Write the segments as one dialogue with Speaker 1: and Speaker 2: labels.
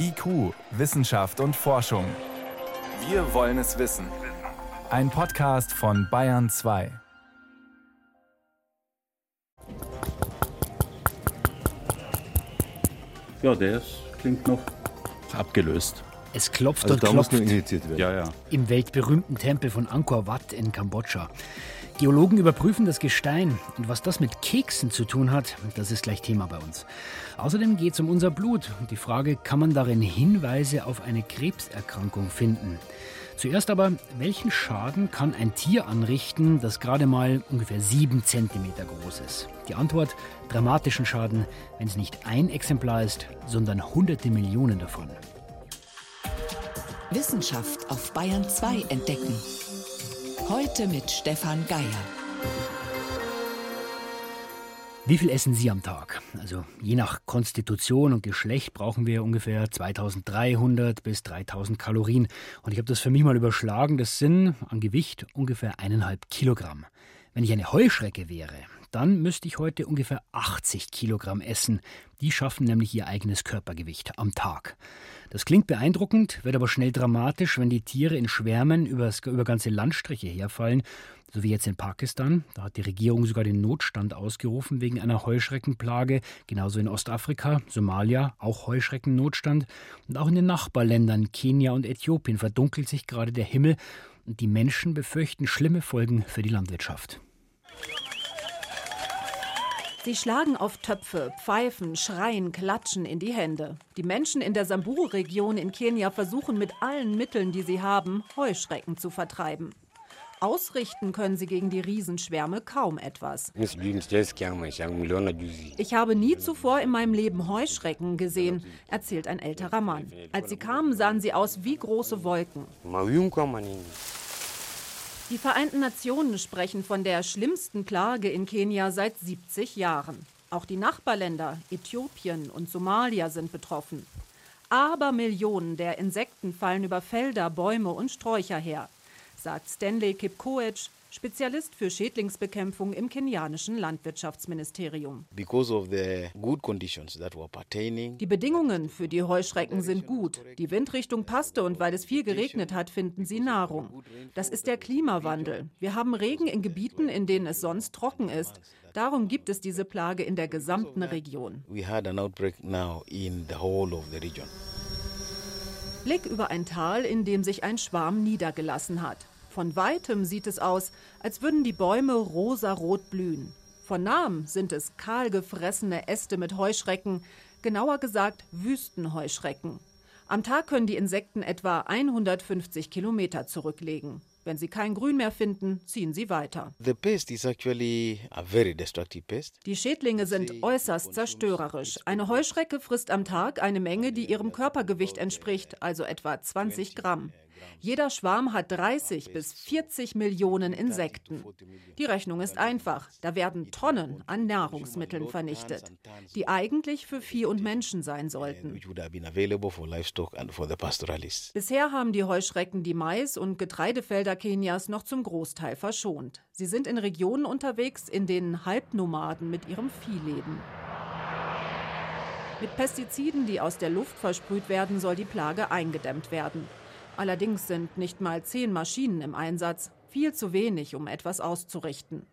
Speaker 1: IQ, Wissenschaft und Forschung. Wir wollen es wissen. Ein Podcast von Bayern 2.
Speaker 2: Ja, der klingt noch abgelöst.
Speaker 3: Es klopft
Speaker 2: Also
Speaker 3: und
Speaker 2: da muss
Speaker 3: klopft
Speaker 2: nur initiiert werden. Ja, ja.
Speaker 3: im weltberühmten Tempel von Angkor Wat in Kambodscha. Geologen überprüfen das Gestein und was das mit Keksen zu tun hat, das ist gleich Thema bei uns. Außerdem geht es um unser Blut und die Frage, kann man darin Hinweise auf eine Krebserkrankung finden? Zuerst aber, welchen Schaden kann ein Tier anrichten, das gerade mal ungefähr sieben Zentimeter groß ist? Die Antwort, dramatischen Schaden, wenn es nicht ein Exemplar ist, sondern hunderte Millionen davon.
Speaker 4: Wissenschaft auf Bayern 2 entdecken. Heute mit Stefan Geier.
Speaker 3: Wie viel essen Sie am Tag? Also je nach Konstitution und Geschlecht brauchen wir ungefähr 2300 bis 3000 Kalorien. Und ich habe das für mich mal überschlagen. Das sind an Gewicht ungefähr eineinhalb Kilogramm. Wenn ich eine Heuschrecke wäre, dann müsste ich heute ungefähr 80 Kilogramm essen. Die schaffen nämlich ihr eigenes Körpergewicht am Tag. Das klingt beeindruckend, wird aber schnell dramatisch, wenn die Tiere in Schwärmen übers, über ganze Landstriche herfallen, so wie jetzt in Pakistan. Da hat die Regierung sogar den Notstand ausgerufen wegen einer Heuschreckenplage. Genauso in Ostafrika, Somalia, auch Heuschreckennotstand. Und auch in den Nachbarländern Kenia und Äthiopien verdunkelt sich gerade der Himmel und die Menschen befürchten schlimme Folgen für die Landwirtschaft.
Speaker 5: Sie schlagen auf Töpfe, pfeifen, schreien, klatschen in die Hände. Die Menschen in der Samburu-Region in Kenia versuchen mit allen Mitteln, die sie haben, Heuschrecken zu vertreiben. Ausrichten können sie gegen die Riesenschwärme kaum etwas. Ich habe nie zuvor in meinem Leben Heuschrecken gesehen, erzählt ein älterer Mann. Als sie kamen, sahen sie aus wie große Wolken. Die Vereinten Nationen sprechen von der schlimmsten Plage in Kenia seit 70 Jahren. Auch die Nachbarländer Äthiopien und Somalia sind betroffen. Aber Millionen der Insekten fallen über Felder, Bäume und Sträucher her, sagt Stanley Kipkoech, Spezialist für Schädlingsbekämpfung im kenianischen Landwirtschaftsministerium. Die Bedingungen für die Heuschrecken sind gut. Die Windrichtung passte und weil es viel geregnet hat, finden sie Nahrung. Das ist der Klimawandel. Wir haben Regen in Gebieten, in denen es sonst trocken ist. Darum gibt es diese Plage in der gesamten region Blick über ein Tal, in dem sich ein Schwarm niedergelassen hat. Von weitem sieht es aus, als würden die Bäume rosarot blühen. Von nahem sind es kahl gefressene Äste mit Heuschrecken, genauer gesagt Wüstenheuschrecken. Am Tag können die Insekten etwa 150 Kilometer zurücklegen. Wenn sie kein Grün mehr finden, ziehen sie weiter.
Speaker 6: the pest is actually a very destructive pest
Speaker 5: Die Schädlinge sind äußerst zerstörerisch. Eine Heuschrecke frisst am Tag eine Menge, die ihrem Körpergewicht entspricht, also etwa 20 Gramm. Jeder Schwarm hat 30 bis 40 Millionen Insekten. Die Rechnung ist einfach. Da werden Tonnen an Nahrungsmitteln vernichtet, die eigentlich für Vieh und Menschen sein sollten. Bisher haben die Heuschrecken die Mais- und Getreidefelder Kenias noch zum Großteil verschont. Sie sind in Regionen unterwegs, in denen Halbnomaden mit ihrem Vieh leben. Mit Pestiziden, die aus der Luft versprüht werden, soll die Plage eingedämmt werden. Allerdings sind nicht mal zehn Maschinen im Einsatz, viel zu wenig, um etwas auszurichten.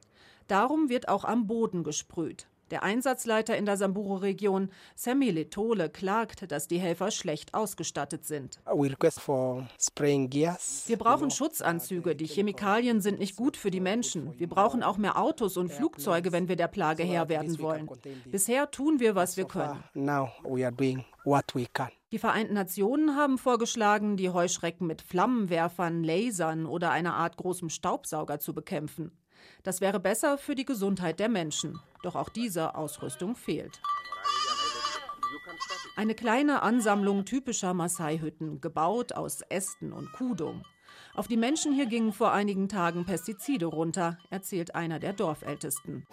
Speaker 5: Darum wird auch am Boden gesprüht. Der Einsatzleiter in der Samburu-Region, Sammy Letole, klagt, dass die Helfer schlecht ausgestattet sind. Wir brauchen Schutzanzüge. Die Chemikalien sind nicht gut für die Menschen. Wir brauchen auch mehr Autos und Flugzeuge, wenn wir der Plage Herr werden wollen. Bisher tun wir, was wir können. Die Vereinten Nationen haben vorgeschlagen, die Heuschrecken mit Flammenwerfern, Lasern oder einer Art großem Staubsauger zu bekämpfen. Das wäre besser für die Gesundheit der Menschen. Doch auch diese Ausrüstung fehlt. Eine kleine Ansammlung typischer Maasai-Hütten, gebaut aus Ästen und Kudung. Auf die Menschen hier gingen vor einigen Tagen Pestizide runter, erzählt einer der Dorfältesten.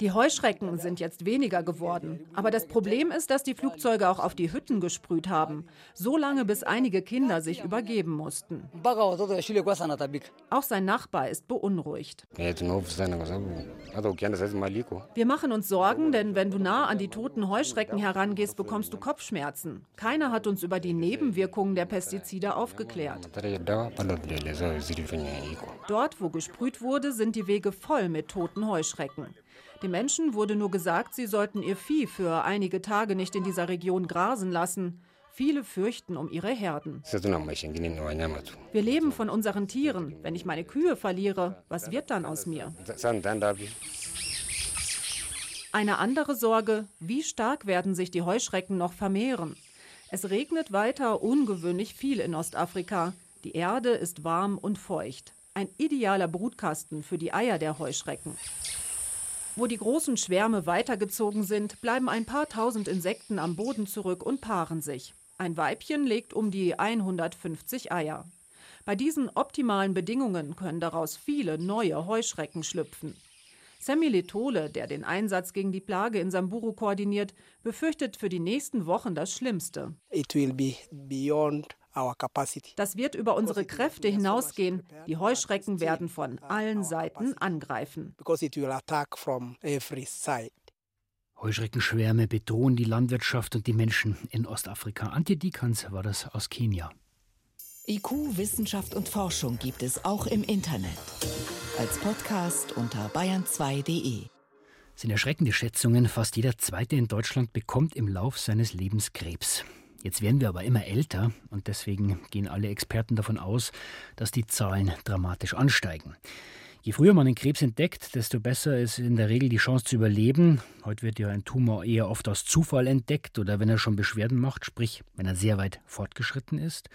Speaker 5: Die Heuschrecken sind jetzt weniger geworden. Aber das Problem ist, dass die Flugzeuge auch auf die Hütten gesprüht haben. So lange, bis einige Kinder sich übergeben mussten. Auch sein Nachbar ist beunruhigt. Wir machen uns Sorgen, denn wenn du nah an die toten Heuschrecken herangehst, bekommst du Kopfschmerzen. Keiner hat uns über die Nebenwirkungen der Pestizide aufgeklärt. Dort, wo gesprüht wurde, sind die Wege voll mit toten Heuschrecken. Den Menschen wurde nur gesagt, sie sollten ihr Vieh für einige Tage nicht in dieser Region grasen lassen. Viele fürchten um ihre Herden. Wir leben von unseren Tieren. Wenn ich meine Kühe verliere, was wird dann aus mir? Eine andere Sorge, wie stark werden sich die Heuschrecken noch vermehren? Es regnet weiter ungewöhnlich viel in Ostafrika. Die Erde ist warm und feucht. Ein idealer Brutkasten für die Eier der Heuschrecken. Wo die großen Schwärme weitergezogen sind, bleiben ein paar tausend Insekten am Boden zurück und paaren sich. Ein Weibchen legt um die 150 Eier. Bei diesen optimalen Bedingungen können daraus viele neue Heuschrecken schlüpfen. Sammy Letole, der den Einsatz gegen die Plage in Samburu koordiniert, befürchtet für die nächsten Wochen das Schlimmste. Das wird über unsere Kräfte hinausgehen. Die Heuschrecken werden von allen Seiten angreifen.
Speaker 3: Heuschreckenschwärme bedrohen die Landwirtschaft und die Menschen in Ostafrika. Antje Dikans war das aus Kenia.
Speaker 4: IQ, Wissenschaft und Forschung gibt es auch im Internet. Als Podcast unter bayern2.de.
Speaker 3: Das sind erschreckende Schätzungen. Fast jeder Zweite in Deutschland bekommt im Lauf seines Lebens Krebs. Jetzt werden wir aber immer älter und deswegen gehen alle Experten davon aus, dass die Zahlen dramatisch ansteigen. Je früher man den Krebs entdeckt, desto besser ist in der Regel die Chance zu überleben. Heute wird ja ein Tumor eher oft aus Zufall entdeckt oder wenn er schon Beschwerden macht, sprich wenn er sehr weit fortgeschritten ist.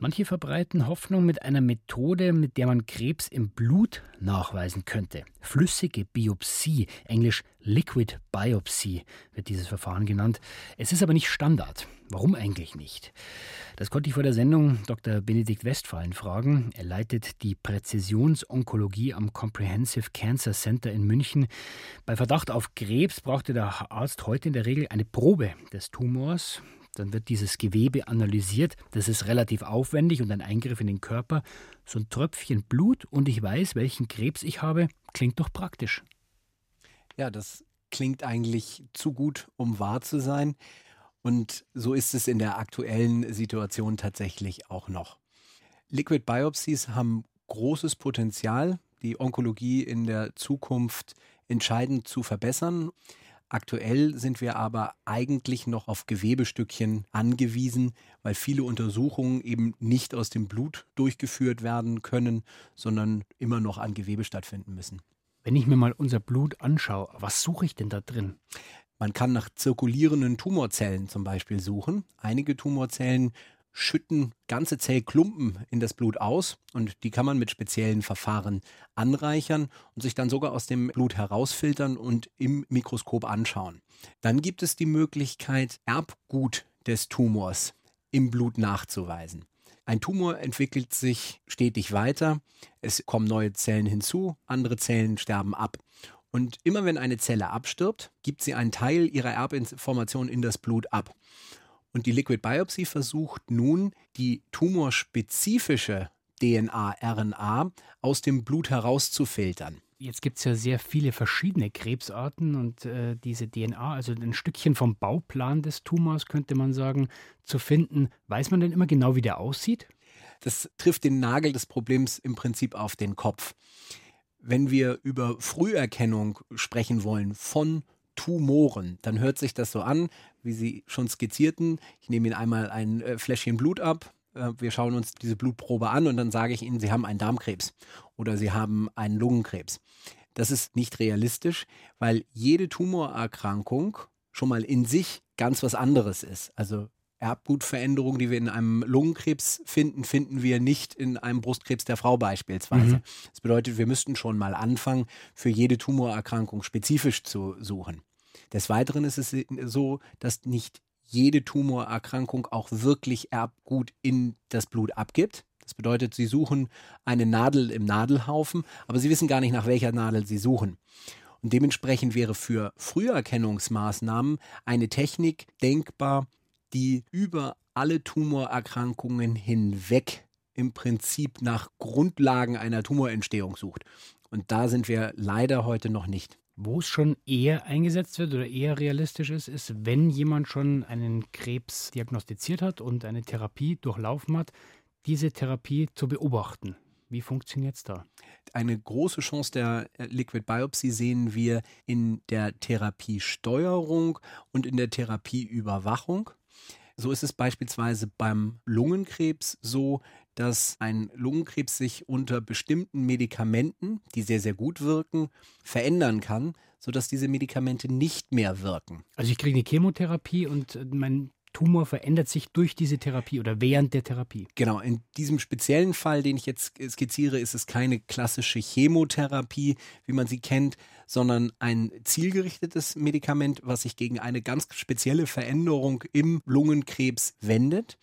Speaker 3: Manche verbreiten Hoffnung mit einer Methode, mit der man Krebs im Blut nachweisen könnte. Flüssige Biopsie, englisch Liquid Biopsy wird dieses Verfahren genannt. Es ist aber nicht Standard. Warum eigentlich nicht? Das konnte ich vor der Sendung Dr. Benedikt Westphalen fragen. Er leitet die Präzisionsonkologie am Comprehensive Cancer Center in München. Bei Verdacht auf Krebs brauchte der Arzt heute in der Regel eine Probe des Tumors. Dann wird dieses Gewebe analysiert. Das ist relativ aufwendig und ein Eingriff in den Körper. So ein Tröpfchen Blut und ich weiß, welchen Krebs ich habe, klingt doch praktisch.
Speaker 7: Ja, das klingt eigentlich zu gut, um wahr zu sein. Und so ist es in der aktuellen Situation tatsächlich auch noch. Liquid Biopsies haben großes Potenzial, die Onkologie in der Zukunft entscheidend zu verbessern. Aktuell sind wir aber eigentlich noch auf Gewebestückchen angewiesen, weil viele Untersuchungen eben nicht aus dem Blut durchgeführt werden können, sondern immer noch an Gewebe stattfinden müssen.
Speaker 3: Wenn ich mir mal unser Blut anschaue, was suche ich denn da drin?
Speaker 7: Man kann nach zirkulierenden Tumorzellen zum Beispiel suchen. Einige Tumorzellen schütten ganze Zellklumpen in das Blut aus und die kann man mit speziellen Verfahren anreichern und sich dann sogar aus dem Blut herausfiltern und im Mikroskop anschauen. Dann gibt es die Möglichkeit, Erbgut des Tumors im Blut nachzuweisen. Ein Tumor entwickelt sich stetig weiter, es kommen neue Zellen hinzu, andere Zellen sterben ab. Und immer wenn eine Zelle abstirbt, gibt sie einen Teil ihrer Erbinformation in das Blut ab. Und die Liquid Biopsy versucht nun, die tumorspezifische DNA, RNA aus dem Blut herauszufiltern.
Speaker 3: Jetzt gibt es ja sehr viele verschiedene Krebsarten und äh, diese DNA, also ein Stückchen vom Bauplan des Tumors, könnte man sagen, zu finden. Weiß man denn immer genau, wie der aussieht?
Speaker 7: Das trifft den Nagel des Problems im Prinzip auf den Kopf. Wenn wir über Früherkennung sprechen wollen von Tumoren, dann hört sich das so an, wie Sie schon skizzierten. Ich nehme Ihnen einmal ein äh, Fläschchen Blut ab. Äh, wir schauen uns diese Blutprobe an und dann sage ich Ihnen, Sie haben einen Darmkrebs oder Sie haben einen Lungenkrebs. Das ist nicht realistisch, weil jede Tumorerkrankung schon mal in sich ganz was anderes ist. Also Erbgutveränderungen, die wir in einem Lungenkrebs finden, finden wir nicht in einem Brustkrebs der Frau beispielsweise. Mhm. Das bedeutet, wir müssten schon mal anfangen, für jede Tumorerkrankung spezifisch zu suchen. Des Weiteren ist es so, dass nicht jede Tumorerkrankung auch wirklich Erbgut in das Blut abgibt. Das bedeutet, sie suchen eine Nadel im Nadelhaufen, aber sie wissen gar nicht, nach welcher Nadel sie suchen. Und dementsprechend wäre für Früherkennungsmaßnahmen eine Technik denkbar, die über alle Tumorerkrankungen hinweg im Prinzip nach Grundlagen einer Tumorentstehung sucht. Und da sind wir leider heute noch nicht.
Speaker 3: Wo es schon eher eingesetzt wird oder eher realistisch ist, ist, wenn jemand schon einen Krebs diagnostiziert hat und eine Therapie durchlaufen hat, diese Therapie zu beobachten. Wie funktioniert es da?
Speaker 7: Eine große Chance der äh, Liquid Biopsy sehen wir in der Therapiesteuerung und in der Therapieüberwachung. So ist es beispielsweise beim Lungenkrebs so, dass ein Lungenkrebs sich unter bestimmten Medikamenten, die sehr, sehr gut wirken, verändern kann, sodass diese Medikamente nicht mehr wirken.
Speaker 3: Also ich kriege eine Chemotherapie und mein Tumor verändert sich durch diese Therapie oder während der Therapie.
Speaker 7: Genau, in diesem speziellen Fall, den ich jetzt skizziere, ist es keine klassische Chemotherapie, wie man sie kennt, sondern ein zielgerichtetes Medikament, was sich gegen eine ganz spezielle Veränderung im Lungenkrebs wendet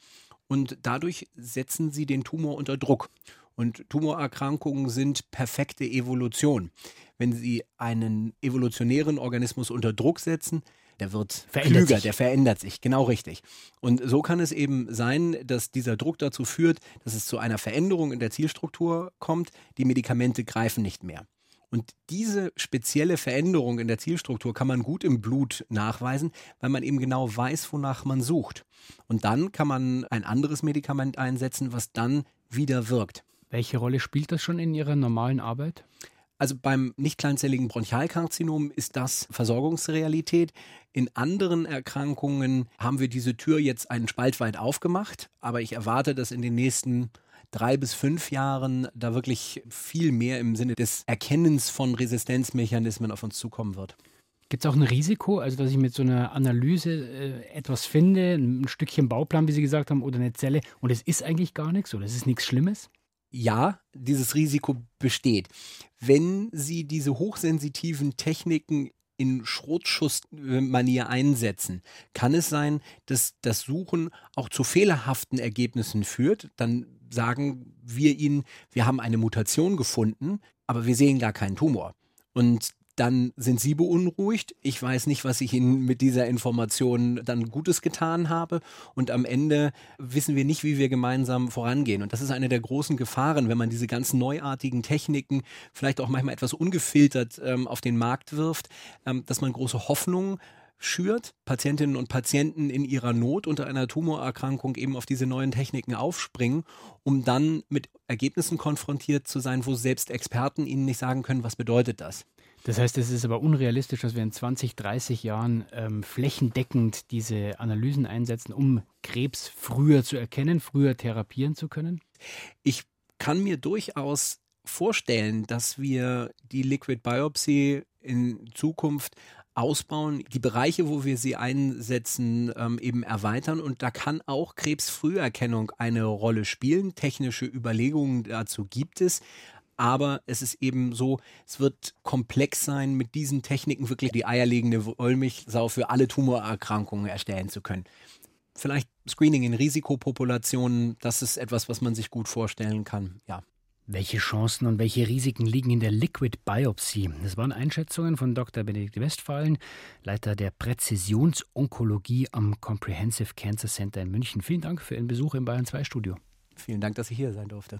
Speaker 7: und dadurch setzen sie den Tumor unter Druck. Und Tumorerkrankungen sind perfekte Evolution. Wenn sie einen evolutionären Organismus unter Druck setzen, der wird verändert klüger, sich. der verändert sich, genau richtig. Und so kann es eben sein, dass dieser Druck dazu führt, dass es zu einer Veränderung in der Zielstruktur kommt, die Medikamente greifen nicht mehr. Und diese spezielle Veränderung in der Zielstruktur kann man gut im Blut nachweisen, weil man eben genau weiß, wonach man sucht. Und dann kann man ein anderes Medikament einsetzen, was dann wieder wirkt.
Speaker 3: Welche Rolle spielt das schon in Ihrer normalen Arbeit?
Speaker 7: Also beim nicht kleinzelligen Bronchialkarzinom ist das Versorgungsrealität. In anderen Erkrankungen haben wir diese Tür jetzt einen Spalt weit aufgemacht, aber ich erwarte, dass in den nächsten drei bis fünf Jahren da wirklich viel mehr im Sinne des Erkennens von Resistenzmechanismen auf uns zukommen wird.
Speaker 3: Gibt es auch ein Risiko, also dass ich mit so einer Analyse äh, etwas finde, ein Stückchen Bauplan, wie Sie gesagt haben, oder eine Zelle und es ist eigentlich gar nichts oder es ist nichts Schlimmes?
Speaker 7: Ja, dieses Risiko besteht. Wenn Sie diese hochsensitiven Techniken in Schrotschussmanier einsetzen, kann es sein, dass das Suchen auch zu fehlerhaften Ergebnissen führt. Dann sagen wir ihnen, wir haben eine Mutation gefunden, aber wir sehen gar keinen Tumor. Und dann sind sie beunruhigt. Ich weiß nicht, was ich ihnen mit dieser Information dann Gutes getan habe. Und am Ende wissen wir nicht, wie wir gemeinsam vorangehen. Und das ist eine der großen Gefahren, wenn man diese ganzen neuartigen Techniken vielleicht auch manchmal etwas ungefiltert ähm, auf den Markt wirft, ähm, dass man große Hoffnungen schürt, Patientinnen und Patienten in ihrer Not unter einer Tumorerkrankung eben auf diese neuen Techniken aufspringen, um dann mit Ergebnissen konfrontiert zu sein, wo selbst Experten ihnen nicht sagen können, was bedeutet das.
Speaker 3: Das heißt, es ist aber unrealistisch, dass wir in 20, 30 Jahren ähm, flächendeckend diese Analysen einsetzen, um Krebs früher zu erkennen, früher therapieren zu können?
Speaker 7: Ich kann mir durchaus vorstellen, dass wir die Liquid Biopsy in Zukunft ausbauen, die Bereiche, wo wir sie einsetzen, ähm, eben erweitern. Und da kann auch Krebsfrüherkennung eine Rolle spielen. Technische Überlegungen dazu gibt es. Aber es ist eben so, es wird komplex sein, mit diesen Techniken wirklich die eierlegende Wollmilchsau für alle Tumorerkrankungen erstellen zu können. Vielleicht Screening in Risikopopulationen, das ist etwas, was man sich gut vorstellen kann. Ja.
Speaker 3: Welche Chancen und welche Risiken liegen in der Liquid Biopsy? Das waren Einschätzungen von Dr. Benedikt Westphalen, Leiter der Präzisionsonkologie am Comprehensive Cancer Center in München. Vielen Dank für Ihren Besuch im Bayern 2 Studio.
Speaker 7: Vielen Dank, dass ich hier sein durfte.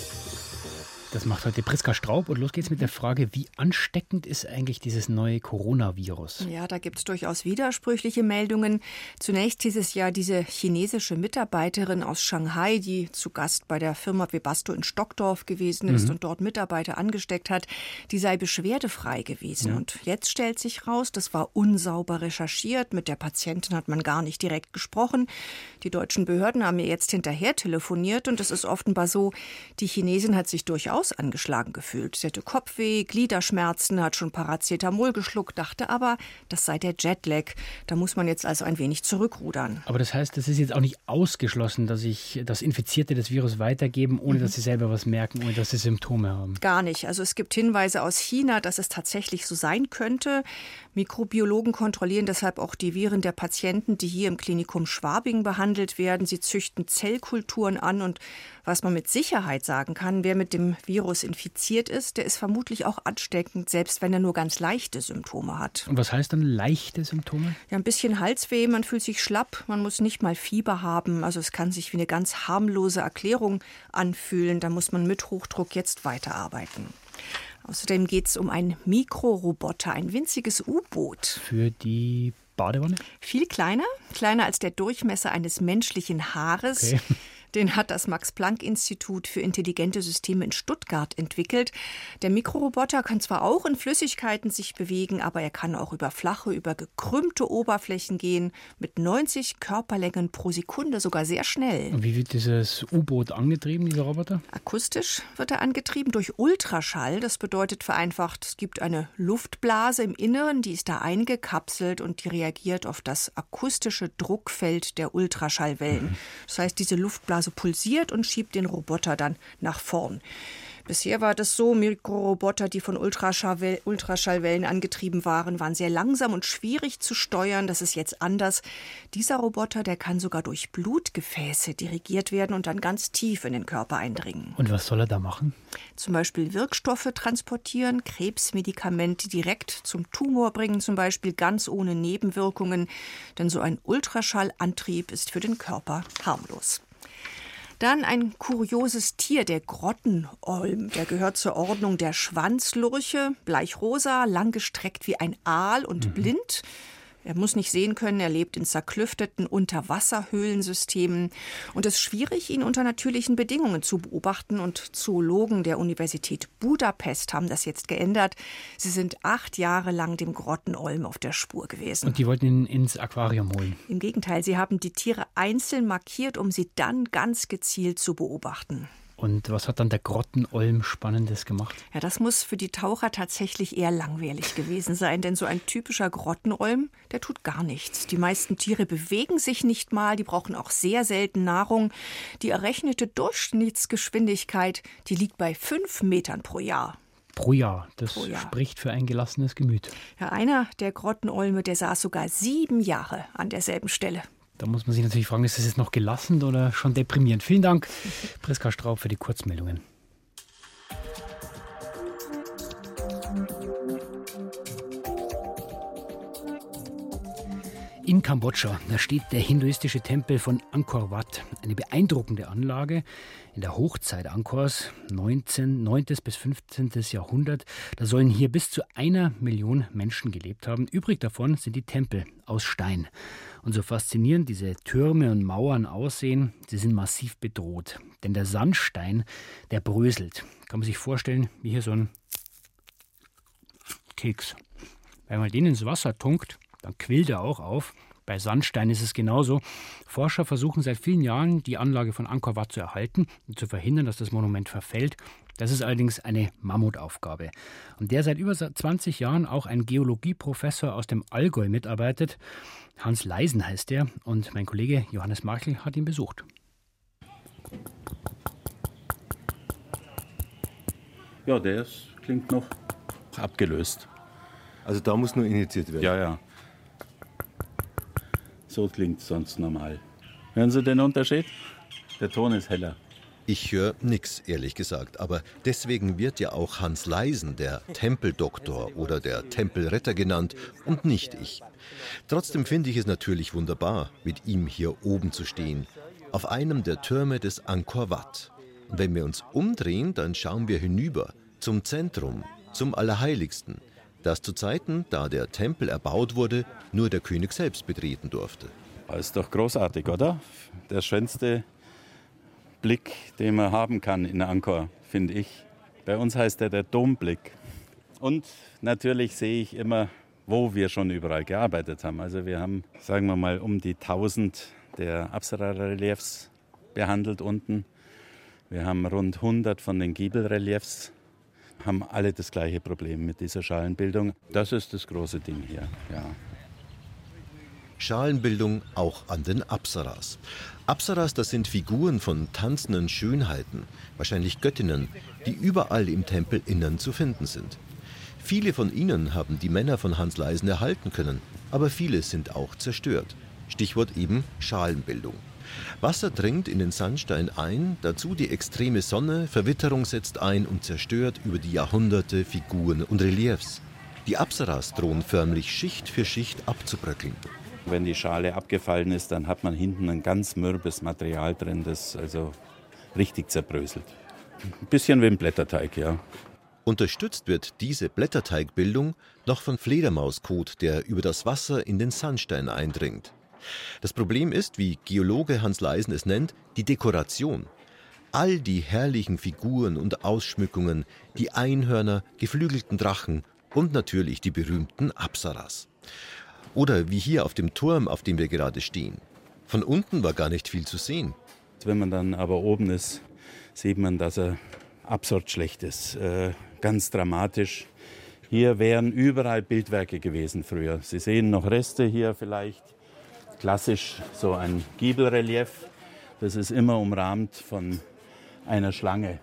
Speaker 3: Das macht heute Priska Straub und los geht's mit der Frage, wie ansteckend ist eigentlich dieses neue Coronavirus?
Speaker 8: Ja, da gibt es durchaus widersprüchliche Meldungen. Zunächst hieß es ja, diese chinesische Mitarbeiterin aus Shanghai, die zu Gast bei der Firma Webasto in Stockdorf gewesen ist mhm. und dort Mitarbeiter angesteckt hat, die sei beschwerdefrei gewesen. Ja. Und jetzt stellt sich raus, das war unsauber recherchiert. Mit der Patientin hat man gar nicht direkt gesprochen. Die deutschen Behörden haben ihr jetzt hinterher telefoniert und es ist offenbar so, die Chinesin hat sich durchaus durchaus angeschlagen gefühlt. Sie hatte Kopfweh, Gliederschmerzen, hat schon Paracetamol geschluckt, dachte aber, das sei der Jetlag. Da muss man jetzt also ein wenig zurückrudern.
Speaker 3: Aber das heißt, es ist jetzt auch nicht ausgeschlossen, dass ich das Infizierte das Virus weitergeben, ohne mhm. dass sie selber was merken, ohne dass sie Symptome haben.
Speaker 8: Gar nicht. Also es gibt Hinweise aus China, dass es tatsächlich so sein könnte. Mikrobiologen kontrollieren deshalb auch die Viren der Patienten, die hier im Klinikum Schwabing behandelt werden. Sie züchten Zellkulturen an und was man mit Sicherheit sagen kann, wer mit dem Virus infiziert ist, der ist vermutlich auch ansteckend, selbst wenn er nur ganz leichte Symptome hat.
Speaker 3: Und was heißt dann leichte Symptome?
Speaker 8: Ja, ein bisschen Halsweh, man fühlt sich schlapp, man muss nicht mal Fieber haben. Also es kann sich wie eine ganz harmlose Erklärung anfühlen. Da muss man mit Hochdruck jetzt weiterarbeiten. Außerdem geht es um einen Mikroroboter, ein winziges U-Boot.
Speaker 3: Für die Badewanne?
Speaker 8: Viel kleiner, kleiner als der Durchmesser eines menschlichen Haares. Okay. Den hat das Max-Planck-Institut für intelligente Systeme in Stuttgart entwickelt. Der Mikroroboter kann zwar auch in Flüssigkeiten sich bewegen, aber er kann auch über flache, über gekrümmte Oberflächen gehen, mit 90 Körperlängen pro Sekunde, sogar sehr schnell.
Speaker 3: Und wie wird dieses U-Boot angetrieben, dieser Roboter?
Speaker 8: Akustisch wird er angetrieben durch Ultraschall. Das bedeutet vereinfacht, es gibt eine Luftblase im Inneren, die ist da eingekapselt und die reagiert auf das akustische Druckfeld der Ultraschallwellen. Mhm. Das heißt, diese Luftblase also pulsiert und schiebt den Roboter dann nach vorn. Bisher war das so, Mikroroboter, die von Ultraschallwellen angetrieben waren, waren sehr langsam und schwierig zu steuern. Das ist jetzt anders. Dieser Roboter, der kann sogar durch Blutgefäße dirigiert werden und dann ganz tief in den Körper eindringen.
Speaker 3: Und was soll er da machen?
Speaker 8: Zum Beispiel Wirkstoffe transportieren, Krebsmedikamente direkt zum Tumor bringen, zum Beispiel ganz ohne Nebenwirkungen. Denn so ein Ultraschallantrieb ist für den Körper harmlos. Dann ein kurioses Tier, der Grottenolm. Der gehört zur Ordnung der Schwanzlurche, bleichrosa, langgestreckt wie ein Aal und mhm. blind. Er muss nicht sehen können, er lebt in zerklüfteten Unterwasserhöhlensystemen und es ist schwierig, ihn unter natürlichen Bedingungen zu beobachten. Und Zoologen der Universität Budapest haben das jetzt geändert. Sie sind acht Jahre lang dem Grottenolm auf der Spur gewesen.
Speaker 3: Und die wollten ihn ins Aquarium holen?
Speaker 8: Im Gegenteil, sie haben die Tiere einzeln markiert, um sie dann ganz gezielt zu beobachten.
Speaker 3: Und was hat dann der Grottenolm Spannendes gemacht?
Speaker 8: Ja, das muss für die Taucher tatsächlich eher langweilig gewesen sein, denn so ein typischer Grottenolm, der tut gar nichts. Die meisten Tiere bewegen sich nicht mal, die brauchen auch sehr selten Nahrung. Die errechnete Durchschnittsgeschwindigkeit, die liegt bei fünf Metern pro Jahr.
Speaker 3: Pro Jahr. Das pro Jahr. spricht für ein gelassenes Gemüt.
Speaker 8: Ja, einer der Grottenolme, der saß sogar sieben Jahre an derselben Stelle.
Speaker 3: Da muss man sich natürlich fragen, ist das jetzt noch gelassen oder schon deprimierend? Vielen Dank, Priska Straub, für die Kurzmeldungen. In Kambodscha, da steht der hinduistische Tempel von Angkor Wat. Eine beeindruckende Anlage in der Hochzeit Angkors, 19, 9. bis 15. Jahrhundert. Da sollen hier bis zu einer Million Menschen gelebt haben. Übrig davon sind die Tempel aus Stein. Und so faszinierend diese Türme und Mauern aussehen, sie sind massiv bedroht. Denn der Sandstein, der bröselt. Kann man sich vorstellen, wie hier so ein Keks. Wenn man den ins Wasser tunkt, dann quillt er auch auf. Bei Sandstein ist es genauso. Forscher versuchen seit vielen Jahren, die Anlage von Angkor Wat zu erhalten und zu verhindern, dass das Monument verfällt. Das ist allerdings eine Mammutaufgabe. Und der seit über 20 Jahren auch ein Geologieprofessor aus dem Allgäu mitarbeitet. Hans Leisen heißt er und mein Kollege Johannes Markel hat ihn besucht.
Speaker 2: Ja, der ist, klingt noch abgelöst.
Speaker 9: Also da muss nur initiiert werden?
Speaker 2: Ja, ja. So klingt es sonst normal. Hören Sie den Unterschied? Der Ton ist heller.
Speaker 9: Ich höre nichts, ehrlich gesagt. Aber deswegen wird ja auch Hans Leisen der Tempeldoktor oder der Tempelretter genannt und nicht ich. Trotzdem finde ich es natürlich wunderbar, mit ihm hier oben zu stehen, auf einem der Türme des Angkor Wat. Wenn wir uns umdrehen, dann schauen wir hinüber zum Zentrum, zum Allerheiligsten, das zu Zeiten, da der Tempel erbaut wurde, nur der König selbst betreten durfte.
Speaker 2: Das ist doch großartig, oder? Der schönste Blick, den man haben kann in Angkor, finde ich. Bei uns heißt er der Domblick. Und natürlich sehe ich immer, wo wir schon überall gearbeitet haben. Also wir haben, sagen wir mal, um die 1000 der Apsara-Reliefs behandelt unten. Wir haben rund 100 von den Giebelreliefs, haben alle das gleiche Problem mit dieser Schalenbildung. Das ist das große Ding hier, ja.
Speaker 9: Schalenbildung auch an den Apsaras. Apsaras, das sind Figuren von tanzenden Schönheiten, wahrscheinlich Göttinnen, die überall im Tempelinnern zu finden sind. Viele von ihnen haben die Männer von Hans Leisen erhalten können, aber viele sind auch zerstört. Stichwort eben Schalenbildung. Wasser dringt in den Sandstein ein, dazu die extreme Sonne, Verwitterung setzt ein und zerstört über die Jahrhunderte Figuren und Reliefs. Die Apsaras drohen förmlich Schicht für Schicht abzubröckeln.
Speaker 2: Wenn die Schale abgefallen ist, dann hat man hinten ein ganz mürbes Material drin, das also richtig zerbröselt. Ein bisschen wie ein Blätterteig, ja.
Speaker 9: Unterstützt wird diese Blätterteigbildung noch von Fledermauskot, der über das Wasser in den Sandstein eindringt. Das Problem ist, wie Geologe Hans Leisen es nennt, die Dekoration. All die herrlichen Figuren und Ausschmückungen, die Einhörner, geflügelten Drachen und natürlich die berühmten Apsaras. Oder wie hier auf dem Turm, auf dem wir gerade stehen. Von unten war gar nicht viel zu sehen.
Speaker 2: Wenn man dann aber oben ist, sieht man, dass er absurd schlecht ist. Äh, ganz dramatisch. Hier wären überall Bildwerke gewesen früher. Sie sehen noch Reste hier vielleicht. Klassisch so ein Giebelrelief. Das ist immer umrahmt von einer Schlange.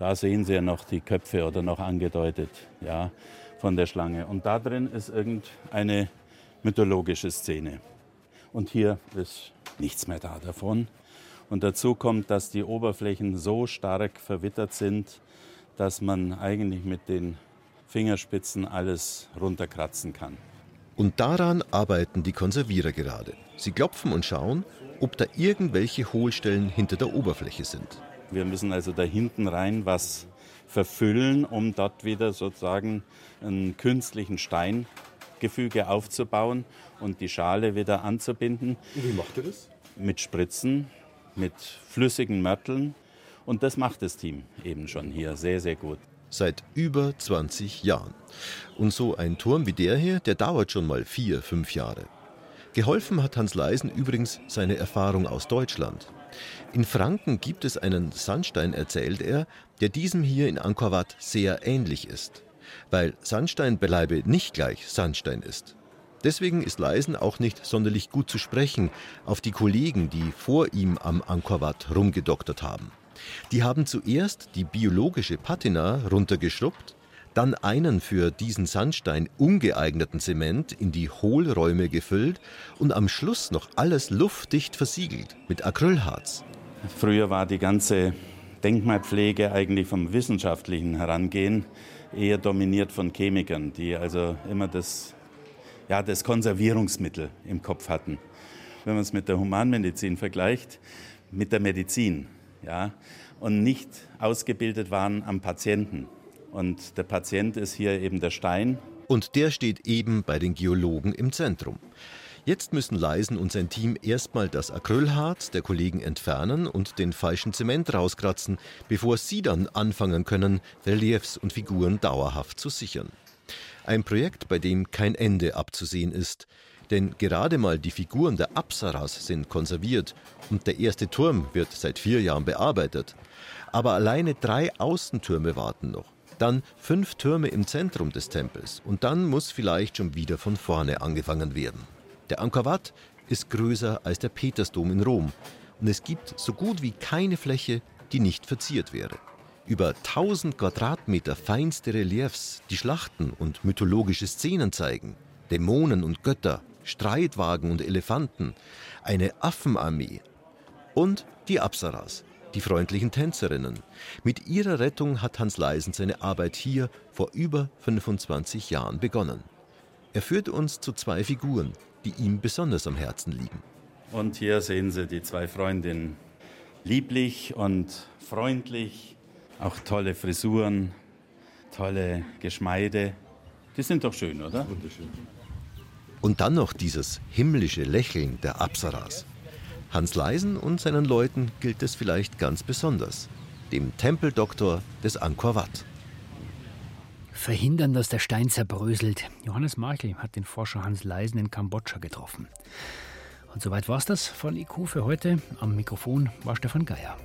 Speaker 2: Da sehen Sie ja noch die Köpfe oder noch angedeutet ja, von der Schlange. Und da drin ist irgendeine mythologische Szene. Und hier ist nichts mehr da davon. Und dazu kommt, dass die Oberflächen so stark verwittert sind, dass man eigentlich mit den Fingerspitzen alles runterkratzen kann.
Speaker 9: Und daran arbeiten die Konservierer gerade. Sie klopfen und schauen, ob da irgendwelche Hohlstellen hinter der Oberfläche sind.
Speaker 2: Wir müssen also da hinten rein was verfüllen, um dort wieder sozusagen einen künstlichen Steingefüge aufzubauen und die Schale wieder anzubinden.
Speaker 9: Und wie macht ihr das?
Speaker 2: Mit Spritzen, mit flüssigen Mörteln. Und das macht das Team eben schon hier sehr, sehr gut.
Speaker 9: Seit über 20 Jahren. Und so ein Turm wie der hier, der dauert schon mal vier, fünf Jahre. Geholfen hat Hans Leisen übrigens seine Erfahrung aus Deutschland. In Franken gibt es einen Sandstein, erzählt er, der diesem hier in Angkor Wat sehr ähnlich ist. Weil Sandstein beileibe nicht gleich Sandstein ist. Deswegen ist Leisen auch nicht sonderlich gut zu sprechen auf die Kollegen, die vor ihm am Angkor Wat rumgedoktert haben. Die haben zuerst die biologische Patina runtergeschrubbt, dann einen für diesen Sandstein ungeeigneten Zement in die Hohlräume gefüllt und am Schluss noch alles luftdicht versiegelt mit Acrylharz.
Speaker 2: Früher war die ganze Denkmalpflege eigentlich vom wissenschaftlichen Herangehen eher dominiert von Chemikern, die also immer das ja, das Konservierungsmittel im Kopf hatten. Wenn man es mit der Humanmedizin vergleicht, mit der Medizin, ja, und nicht ausgebildet waren am Patienten. Und der Patient ist hier eben der Stein.
Speaker 9: Und der steht eben bei den Geologen im Zentrum. Jetzt müssen Leisen und sein Team erstmal das Acrylharz der Kollegen entfernen und den falschen Zement rauskratzen, bevor sie dann anfangen können, Reliefs und Figuren dauerhaft zu sichern. Ein Projekt, bei dem kein Ende abzusehen ist. Denn gerade mal die Figuren der Apsaras sind konserviert und der erste Turm wird seit vier Jahren bearbeitet. Aber alleine drei Außentürme warten noch. Dann fünf Türme im Zentrum des Tempels. Und dann muss vielleicht schon wieder von vorne angefangen werden. Der Angkor Wat ist größer als der Petersdom in Rom. Und es gibt so gut wie keine Fläche, die nicht verziert wäre. Über 1000 Quadratmeter feinste Reliefs, die Schlachten und mythologische Szenen zeigen. Dämonen und Götter, Streitwagen und Elefanten, eine Affenarmee und die Apsaras, die freundlichen Tänzerinnen. Mit ihrer Rettung hat Hans Leisen seine Arbeit hier vor über 25 Jahren begonnen. Er führt uns zu zwei Figuren, die ihm besonders am Herzen liegen.
Speaker 2: Und hier sehen Sie die zwei Freundinnen. Lieblich und freundlich, auch tolle Frisuren, tolle Geschmeide. Die sind doch schön, oder? Wunderschön.
Speaker 9: Und dann noch dieses himmlische Lächeln der Apsaras. Hans Leisen und seinen Leuten gilt es vielleicht ganz besonders, dem Tempeldoktor des Angkor Wat.
Speaker 3: Verhindern, dass der Stein zerbröselt. Johannes Marchel hat den Forscher Hans Leisen in Kambodscha getroffen. Und soweit war es das von IQ für heute. Am Mikrofon war Stefan Geier.